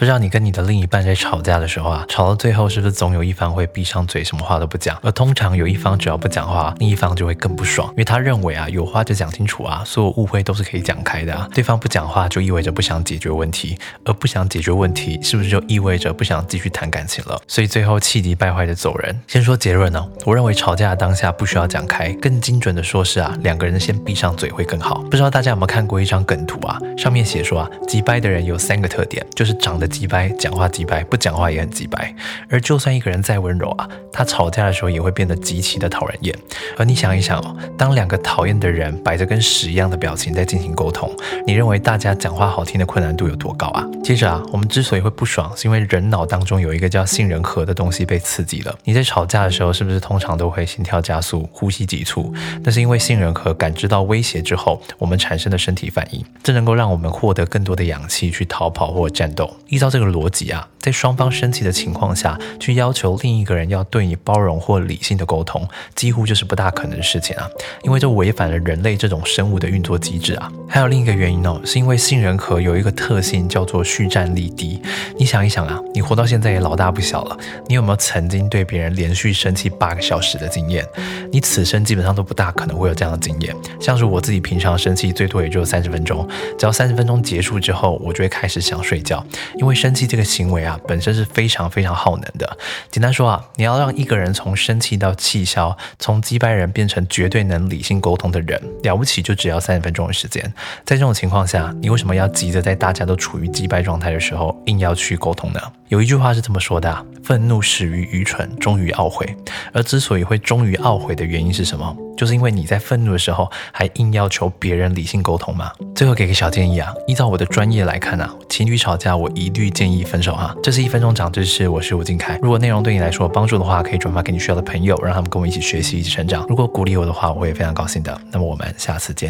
不知道你跟你的另一半在吵架的时候啊，吵到最后是不是总有一方会闭上嘴，什么话都不讲？而通常有一方只要不讲话，另一方就会更不爽，因为他认为啊，有话就讲清楚啊，所有误会都是可以讲开的啊。对方不讲话就意味着不想解决问题，而不想解决问题，是不是就意味着不想继续谈感情了？所以最后气急败坏的走人。先说结论呢，我认为吵架的当下不需要讲开，更精准的说是啊，两个人先闭上嘴会更好。不知道大家有没有看过一张梗图啊？上面写说啊，急败的人有三个特点，就是长得急掰，讲话急掰，不讲话也很急掰。而就算一个人再温柔啊，他吵架的时候也会变得极其的讨人厌。而你想一想哦，当两个讨厌的人摆着跟屎一样的表情在进行沟通，你认为大家讲话好听的困难度有多高啊？接着啊，我们之所以会不爽，是因为人脑当中有一个叫杏仁核的东西被刺激了。你在吵架的时候，是不是通常都会心跳加速、呼吸急促？那是因为杏仁核感知到威胁之后，我们产生的身体反应，这能够让我们获得更多的氧气去逃跑或战斗。照这个逻辑啊，在双方生气的情况下去要求另一个人要对你包容或理性的沟通，几乎就是不大可能的事情啊，因为这违反了人类这种生物的运作机制啊。还有另一个原因哦，是因为杏仁核有一个特性叫做蓄战力低。你想一想啊，你活到现在也老大不小了，你有没有曾经对别人连续生气八个小时的经验？你此生基本上都不大可能会有这样的经验。像是我自己平常生气最多也就三十分钟，只要三十分钟结束之后，我就会开始想睡觉，因为生气这个行为啊本身是非常非常耗能的。简单说啊，你要让一个人从生气到气消，从击败人变成绝对能理性沟通的人，了不起就只要三十分钟的时间。在这种情况下，你为什么要急着在大家都处于击败状态的时候，硬要去沟通呢？有一句话是这么说的：愤怒始于愚蠢，终于懊悔。而之所以会终于懊悔的原因是什么？就是因为你在愤怒的时候还硬要求别人理性沟通吗。最后给个小建议啊，依照我的专业来看啊，情侣吵架我一律建议分手哈。这是一分钟长知识，我是吴敬凯。如果内容对你来说有帮助的话，可以转发给你需要的朋友，让他们跟我一起学习，一起成长。如果鼓励我的话，我会非常高兴的。那么我们下次见。